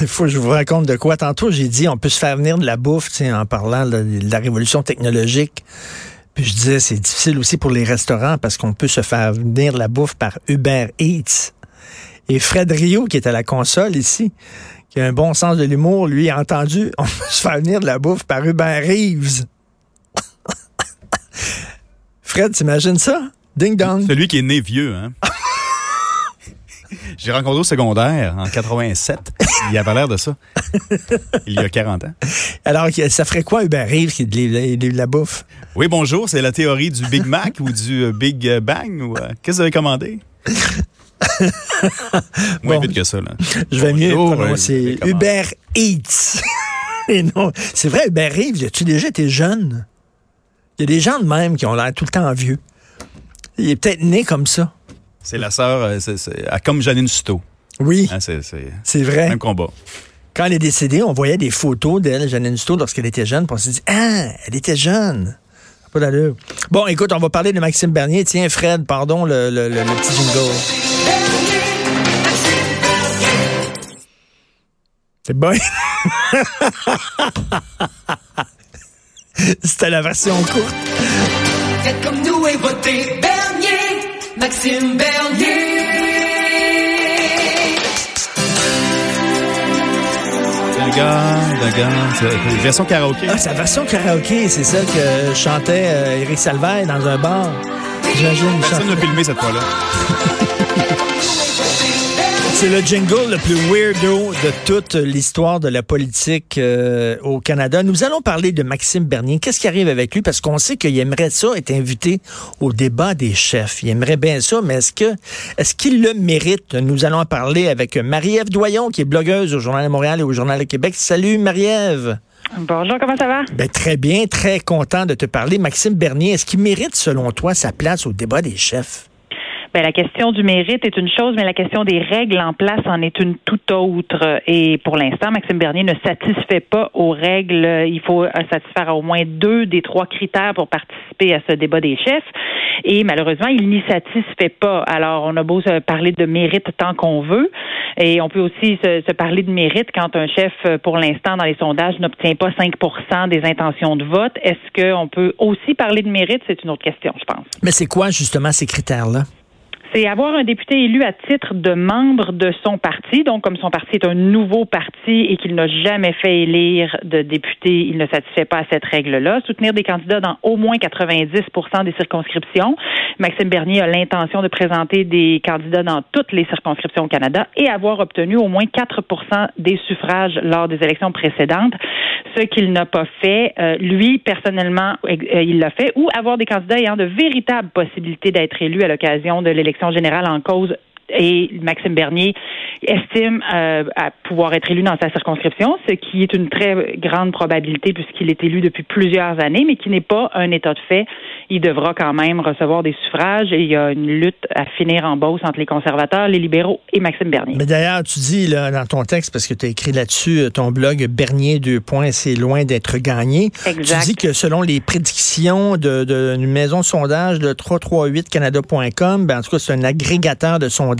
Il faut que je vous raconte de quoi. Tantôt, j'ai dit, on peut se faire venir de la bouffe, en parlant de, la révolution technologique. Puis je disais, c'est difficile aussi pour les restaurants parce qu'on peut se faire venir de la bouffe par Uber Eats. Et Fred Rio, qui est à la console ici, qui a un bon sens de l'humour, lui, a entendu, on peut se faire venir de la bouffe par Uber Reeves. Fred, t'imagines ça? Ding dong. Celui qui est né vieux, hein? J'ai rencontré au secondaire en 87. Il avait l'air de ça. Il y a 40 ans. Alors, ça ferait quoi Uber Reeves qui de la bouffe? Oui, bonjour. C'est la théorie du Big Mac ou du euh, Big Bang? Ou, euh, Qu'est-ce que vous avez commandé? Moins vite que ça, là. Je vais mieux prononcer Uber Eats. Et non, c'est vrai, Uber Reeves, as-tu déjà été jeune? Il y a des gens de même qui ont l'air tout le temps vieux. Il est peut-être né comme ça. C'est la sœur, euh, comme Janine Suto. Oui. Hein, c'est vrai. Même combat. Quand elle est décédée, on voyait des photos d'elle, Janine Suto, lorsqu'elle était jeune, puis on s'est dit, ah, elle était jeune. Pas d'allure. Bon, écoute, on va parler de Maxime Bernier. Tiens, Fred, pardon, le, le, le, petit jingle. C'est bon. C'était la version courte. Faites comme nous et votez Bernier, Maxime Bernier. Le gars, c'est la version karaoké. Ah, c'est la version karaoké, c'est ça que chantait euh, Eric Salvaire dans un bar. J'imagine. Personne n'a filmé cette fois-là. C'est le jingle le plus weirdo de toute l'histoire de la politique euh, au Canada. Nous allons parler de Maxime Bernier. Qu'est-ce qui arrive avec lui? Parce qu'on sait qu'il aimerait ça être invité au débat des chefs. Il aimerait bien ça, mais est-ce que est-ce qu'il le mérite? Nous allons en parler avec Marie-Ève Doyon, qui est blogueuse au Journal de Montréal et au Journal de Québec. Salut Marie-Ève. Bonjour, comment ça va? Ben, très bien, très content de te parler. Maxime Bernier, est-ce qu'il mérite, selon toi, sa place au débat des chefs? Ben, la question du mérite est une chose, mais la question des règles en place en est une toute autre. Et pour l'instant, Maxime Bernier ne satisfait pas aux règles. Il faut satisfaire à au moins deux des trois critères pour participer à ce débat des chefs. Et malheureusement, il n'y satisfait pas. Alors, on a beau se parler de mérite tant qu'on veut. Et on peut aussi se, se, parler de mérite quand un chef, pour l'instant, dans les sondages, n'obtient pas 5% des intentions de vote. Est-ce qu'on peut aussi parler de mérite? C'est une autre question, je pense. Mais c'est quoi, justement, ces critères-là? C'est avoir un député élu à titre de membre de son parti. Donc, comme son parti est un nouveau parti et qu'il n'a jamais fait élire de député, il ne satisfait pas à cette règle-là. Soutenir des candidats dans au moins 90% des circonscriptions. Maxime Bernier a l'intention de présenter des candidats dans toutes les circonscriptions au Canada et avoir obtenu au moins 4% des suffrages lors des élections précédentes, ce qu'il n'a pas fait. Euh, lui, personnellement, euh, il l'a fait, ou avoir des candidats ayant de véritables possibilités d'être élus à l'occasion de l'élection générale en cause et Maxime Bernier estime euh, à pouvoir être élu dans sa circonscription, ce qui est une très grande probabilité puisqu'il est élu depuis plusieurs années, mais qui n'est pas un état de fait. Il devra quand même recevoir des suffrages et il y a une lutte à finir en bosse entre les conservateurs, les libéraux et Maxime Bernier. Mais d'ailleurs, tu dis là, dans ton texte, parce que tu as écrit là-dessus, euh, ton blog Bernier deux points, c'est loin d'être gagné. Exact. Tu dis que selon les prédictions d'une de, maison de sondage de 338canada.com, ben, en tout cas, c'est un agrégateur de sondages de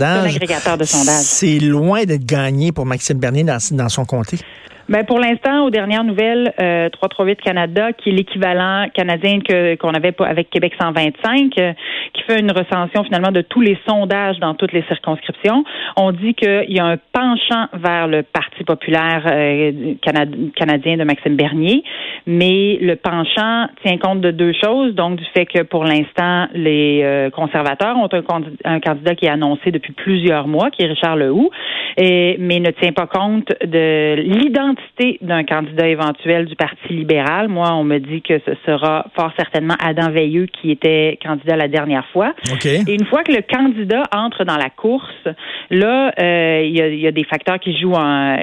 sondage. C'est loin d'être gagné pour Maxime Bernier dans, dans son comté. Ben pour l'instant, aux dernières nouvelles, euh, 338 Canada, qui est l'équivalent canadien que qu'on avait avec Québec 125, euh, qui fait une recension finalement de tous les sondages dans toutes les circonscriptions. On dit qu'il y a un penchant vers le Parti populaire euh, canadien de Maxime Bernier, mais le penchant tient compte de deux choses, donc du fait que pour l'instant, les euh, conservateurs ont un, un, candidat qui est annoncé depuis plusieurs mois, qui est Richard Lehoux, et, mais ne tient pas compte de l'identité d'un candidat éventuel du Parti libéral. Moi, on me dit que ce sera fort certainement Adam Veilleux qui était candidat la dernière fois. Et une fois que le candidat entre dans la course, là, euh, il y, a, des facteurs qui jouent en,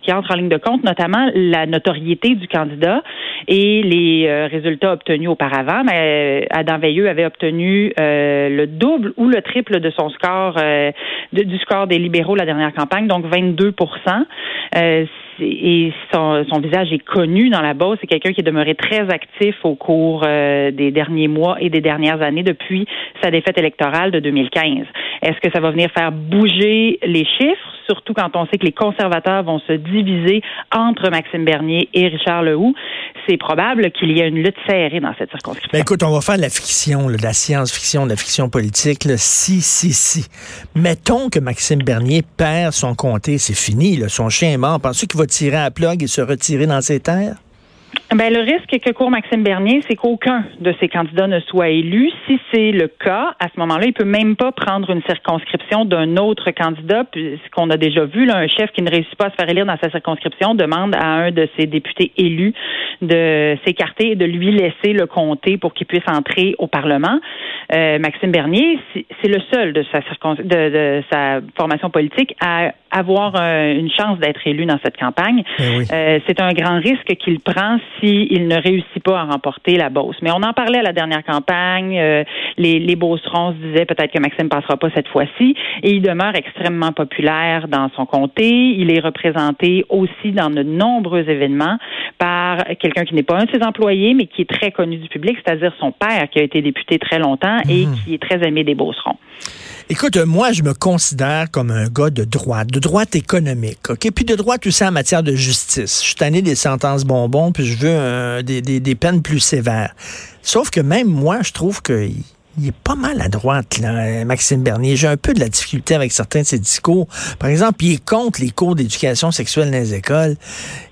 qui entrent en ligne de compte, notamment la notoriété du candidat et les euh, résultats obtenus auparavant. Mais euh, Adam Veilleux avait obtenu le double ou le triple de son score, du score des libéraux la dernière campagne, donc 22 et son, visage est connu dans la Beauce. C'est quelqu'un qui est demeuré très actif au cours euh, des derniers mois et des dernières années depuis sa défaite électorale de 2015. Est-ce que ça va venir faire bouger les chiffres? Surtout quand on sait que les conservateurs vont se diviser entre Maxime Bernier et Richard Lehoux. C'est probable qu'il y ait une lutte serrée dans cette circonscription. Ben écoute, on va faire de la fiction, de la science-fiction, de la fiction politique. Si, si, si. Mettons que Maxime Bernier perd son comté, c'est fini. Son chien est mort. Penses-tu qu'il va tirer à la plug et se retirer dans ses terres? Ben, le risque que court Maxime Bernier, c'est qu'aucun de ses candidats ne soit élu. Si c'est le cas, à ce moment-là, il peut même pas prendre une circonscription d'un autre candidat, puisqu'on a déjà vu, là, un chef qui ne réussit pas à se faire élire dans sa circonscription demande à un de ses députés élus de s'écarter et de lui laisser le comté pour qu'il puisse entrer au Parlement. Euh, Maxime Bernier, c'est le seul de sa, de, sa formation politique à avoir euh, une chance d'être élu dans cette campagne. Eh euh, c'est un grand risque qu'il prend s'il ne réussit pas à remporter la Beauce. Mais on en parlait à la dernière campagne. Euh, les, les Beaucerons se disaient peut-être que Maxime passera pas cette fois-ci. Et il demeure extrêmement populaire dans son comté. Il est représenté aussi dans de nombreux événements par quelqu'un qui n'est pas un de ses employés, mais qui est très connu du public, c'est-à-dire son père, qui a été député très longtemps et mhm. qui est très aimé des Beaucerons. Écoute, moi, je me considère comme un gars de droite, de droite économique, OK? Puis de droite aussi en matière de justice. Je suis tanné des sentences bonbons, puis je veux des, peines plus sévères. Sauf que même moi, je trouve que il est pas mal à droite, là, Maxime Bernier. J'ai un peu de la difficulté avec certains de ses discours. Par exemple, il est contre les cours d'éducation sexuelle dans les écoles.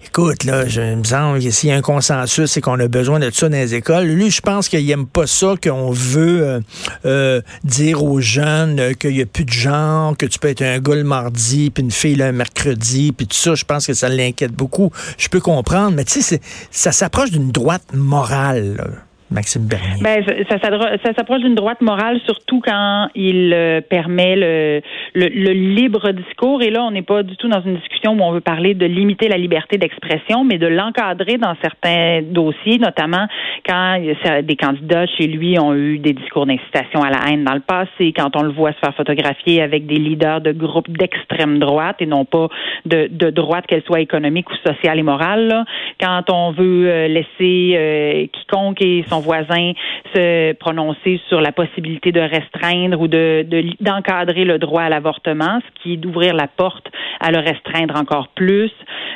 Écoute, là, je me semble que s'il y a un consensus, c'est qu'on a besoin de ça dans les écoles. Lui, je pense qu'il aime pas ça, qu'on veut euh, euh, dire aux jeunes qu'il y a plus de genre, que tu peux être un gars le mardi, puis une fille le mercredi, puis tout ça. Je pense que ça l'inquiète beaucoup. Je peux comprendre, mais tu sais, ça s'approche d'une droite morale. Là. Ben, ça, s'approche d'une droite morale, surtout quand il euh, permet le, libre discours. Et là, on n'est pas du tout dans une discussion où on veut parler de limiter la liberté d'expression, mais de l'encadrer dans certains dossiers, notamment quand des candidats chez lui ont eu des discours d'incitation à la haine dans le passé, quand on le voit se faire photographier avec des leaders de groupes d'extrême droite et non pas de, droite, qu'elle soit économique ou sociale et morale. Quand on veut euh, laisser euh, quiconque et son voisin se prononcer sur la possibilité de restreindre ou de d'encadrer le droit à l'avortement, ce qui est d'ouvrir la porte à le restreindre encore plus.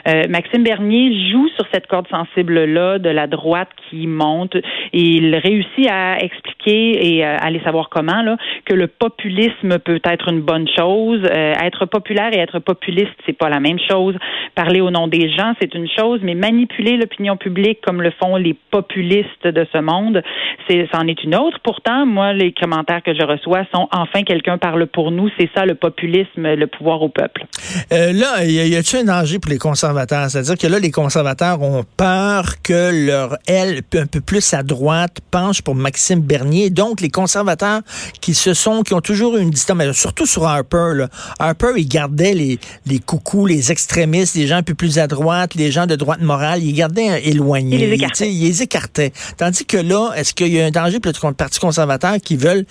Euh, Maxime Bernier joue sur cette corde sensible-là de la droite qui monte et il réussit à expliquer et euh, aller savoir comment là, que le populisme peut être une bonne chose. Euh, être populaire et être populiste, c'est pas la même chose. Parler au nom des gens, c'est une chose, mais manipuler l'opinion publique comme le font les populistes de ce monde, c'est c'en est une autre. Pourtant, moi, les commentaires que je reçois sont enfin quelqu'un parle pour nous. C'est ça le populisme, le pouvoir au peuple. là, y a-t-il un danger pour les conservateurs? C'est-à-dire que là, les conservateurs ont peur que leur aile un peu plus à droite penche pour Maxime Bernier. Donc, les conservateurs qui se sont, qui ont toujours eu une distance, mais surtout sur Harper, là. Harper, il gardait les, les coucous, les extrémistes, les gens un peu plus à droite, les gens de droite morale, il gardait éloignés. Il les écartait. Il, les écartait. Tandis que là, est-ce qu'il y a un danger pour le Parti conservateur qui veulent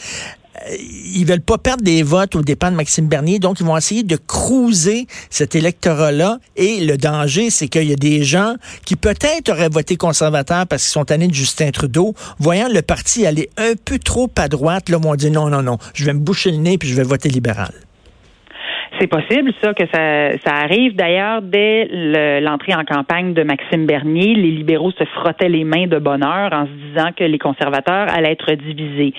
ils veulent pas perdre des votes au dépens de Maxime Bernier, donc ils vont essayer de cruiser cet électorat-là. Et le danger, c'est qu'il y a des gens qui peut-être auraient voté conservateur parce qu'ils sont tannés de Justin Trudeau, voyant le parti aller un peu trop à droite, là, vont dire non, non, non, je vais me boucher le nez puis je vais voter libéral. C'est possible, ça, que ça, ça arrive. D'ailleurs, dès l'entrée en campagne de Maxime Bernier, les libéraux se frottaient les mains de bonheur en se disant que les conservateurs allaient être divisés.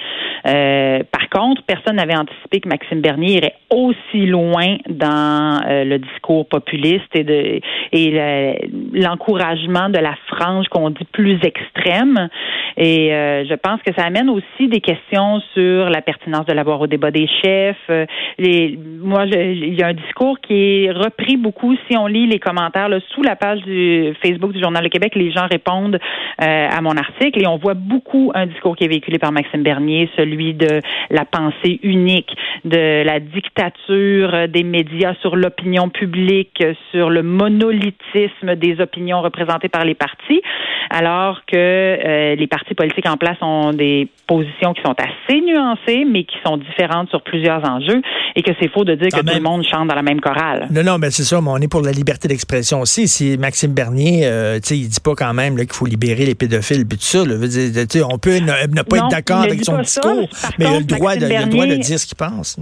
Euh, par contre, personne n'avait anticipé que Maxime Bernier irait aussi loin dans euh, le discours populiste et de et l'encouragement de la frange qu'on dit plus extrême. Et euh, je pense que ça amène aussi des questions sur la pertinence de l'avoir au débat des chefs. Les, moi, je, il y a un discours qui est repris beaucoup. Si on lit les commentaires là, sous la page du Facebook du Journal de Québec, les gens répondent euh, à mon article et on voit beaucoup un discours qui est véhiculé par Maxime Bernier, celui de la pensée unique, de la dictature des médias sur l'opinion publique, sur le monolithisme des opinions représentées par les partis, alors que euh, les partis politiques en place ont des positions qui sont assez nuancées, mais qui sont différentes sur plusieurs enjeux, et que c'est faux de dire que tout le monde chante dans la même chorale. Non, non, mais c'est ça, mais on est pour la liberté d'expression aussi. Si Maxime Bernier, euh, tu sais, il dit pas quand même qu'il faut libérer les pédophiles puis tout ça. on peut ne, pas être d'accord avec son discours, mais il a, le droit de, il a le droit de dire ce qu'il pense.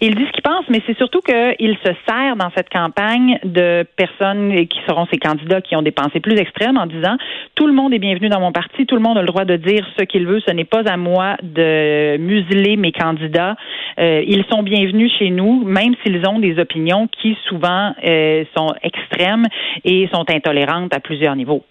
Il dit ce qu'il pense, mais c'est surtout qu'il se sert dans cette campagne de personnes qui seront ses candidats qui ont des pensées plus extrêmes en disant tout le monde est bienvenu dans mon parti, tout le monde a le droit de dire ce qu'il veut, ce n'est pas à moi de museler mes candidats. Euh, ils sont bienvenus chez nous, même s'ils ont des opinions qui souvent euh, sont extrêmes et sont intolérantes à plusieurs niveaux.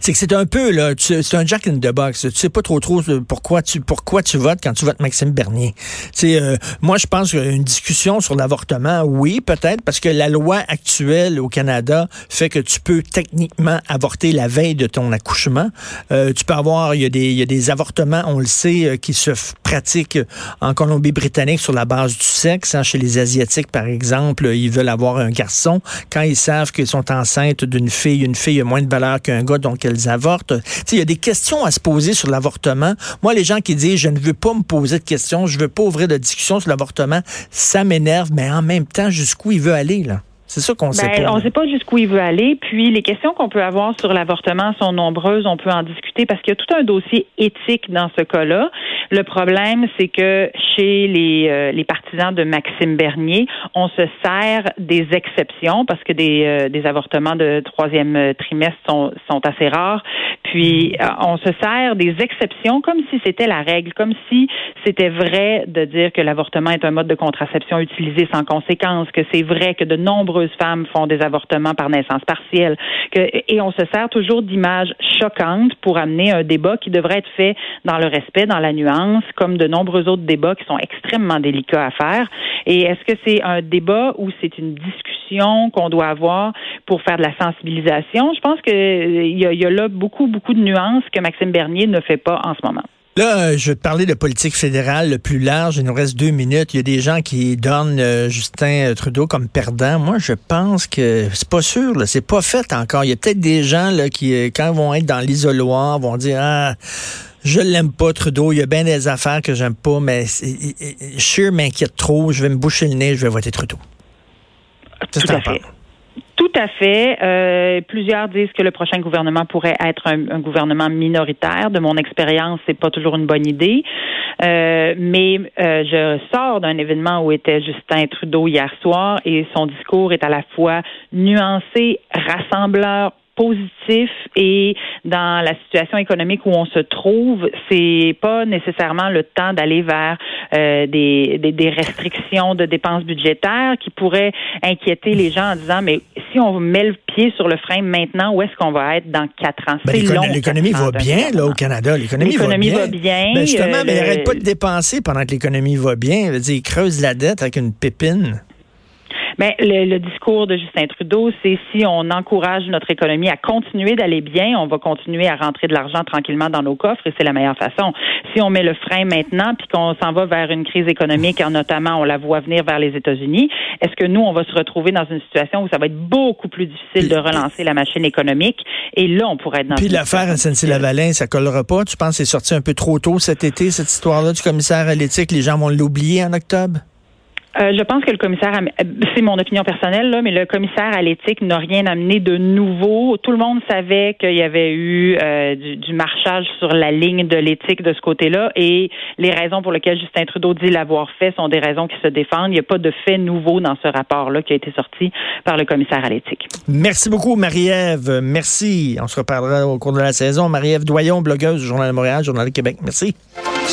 C'est que c'est un peu là, c'est un Jack in the box. Tu sais pas trop trop pourquoi tu pourquoi tu votes quand tu votes Maxime Bernier. Tu euh, moi je pense qu'une discussion sur l'avortement, oui peut-être parce que la loi actuelle au Canada fait que tu peux techniquement avorter la veille de ton accouchement. Euh, tu peux avoir, il y a des il y a des avortements, on le sait, euh, qui se pratiquent en Colombie-Britannique sur la base du sexe. Hein, chez les asiatiques par exemple, ils veulent avoir un garçon quand ils savent qu'ils sont enceintes d'une fille, une fille a moins de valeur qu'un gars elles avortent. Il y a des questions à se poser sur l'avortement. Moi, les gens qui disent je ne veux pas me poser de questions, je veux pas ouvrir de discussion sur l'avortement, ça m'énerve, mais en même temps, jusqu'où il veut aller, là? C'est ça qu'on sait ben, pas. On ne sait pas jusqu'où il veut aller. Puis les questions qu'on peut avoir sur l'avortement sont nombreuses. On peut en discuter parce qu'il y a tout un dossier éthique dans ce cas-là. Le problème, c'est que chez les, euh, les partisans de Maxime Bernier, on se sert des exceptions parce que des, euh, des avortements de troisième euh, trimestre sont, sont assez rares. Puis on se sert des exceptions comme si c'était la règle, comme si c'était vrai de dire que l'avortement est un mode de contraception utilisé sans conséquence, que c'est vrai que de nombreux femmes font des avortements par naissance partielle. et on se sert toujours d'images choquantes pour amener un débat qui devrait être fait dans le respect, dans la nuance, comme de nombreux autres débats qui sont extrêmement délicats à faire. Et est-ce que c'est un débat ou c'est une discussion qu'on doit avoir pour faire de la sensibilisation? Je pense qu'il y, a, y a là beaucoup, beaucoup de nuances que Maxime Bernier ne fait pas en ce moment. Là, je vais te parler de politique fédérale le plus large. Il nous reste deux minutes. Il y a des gens qui donnent euh, Justin Trudeau comme perdant. Moi, je pense que c'est pas sûr. C'est pas fait encore. Il y a peut-être des gens là, qui, euh, quand ils vont être dans l'isoloir, vont dire Ah, je l'aime pas, Trudeau. Il y a bien des affaires que j'aime pas, mais Scheer m'inquiète trop. Je vais me boucher le nez, je vais voter Trudeau. Tout à fait. Tout à fait. Euh, plusieurs disent que le prochain gouvernement pourrait être un, gouvernement minoritaire. De mon expérience, c'est pas toujours une bonne idée. Euh, mais euh, je sors d'un événement où était Justin Trudeau hier soir et son discours est à la fois nuancé, rassembleur, positif et dans la situation économique où on se trouve, c'est pas nécessairement le temps d'aller vers euh, des, des, restrictions de dépenses budgétaires qui pourraient inquiéter les gens en disant mais si on met le pied sur le frein maintenant, où est-ce qu'on va être dans quatre ans? Ben, l'économie va bien là au Canada. L'économie va bien. Va bien ben, justement, mais il n'arrête pas de dépenser pendant que l'économie va bien. Dire, il creuse la dette avec une pépine. Mais le, discours de Justin Trudeau, c'est si on encourage notre économie à continuer d'aller bien, on va continuer à rentrer de l'argent tranquillement dans nos coffres et c'est la meilleure façon. Si on met le frein maintenant puis qu'on s'en va vers une crise économique, notamment on la voit venir vers les États-Unis, est-ce que nous on va se retrouver dans une situation où ça va être beaucoup plus difficile de relancer la machine économique? Et là on pourrait être dans Puis l'affaire SNC-Lavalin, ça collera pas, tu penses c'est sorti un peu trop tôt cet été cette histoire-là du commissaire à l'éthique, les gens vont l'oublier en octobre? Euh, je pense que le commissaire, c'est mon opinion personnelle, là, mais le commissaire à l'éthique n'a rien amené de nouveau. Tout le monde savait qu'il y avait eu euh, du, marchage sur la ligne de l'éthique de ce côté-là, et les raisons pour lesquelles Justin Trudeau dit l'avoir fait sont des raisons qui se défendent. Il n'y a pas de fait nouveau dans ce rapport-là qui a été sorti par le commissaire à l'éthique. Merci beaucoup, Marie-Ève. Merci. On se reparlera au cours de la saison. Marie-Ève Doyon, blogueuse du Journal de Montréal, Journal de Québec. Merci.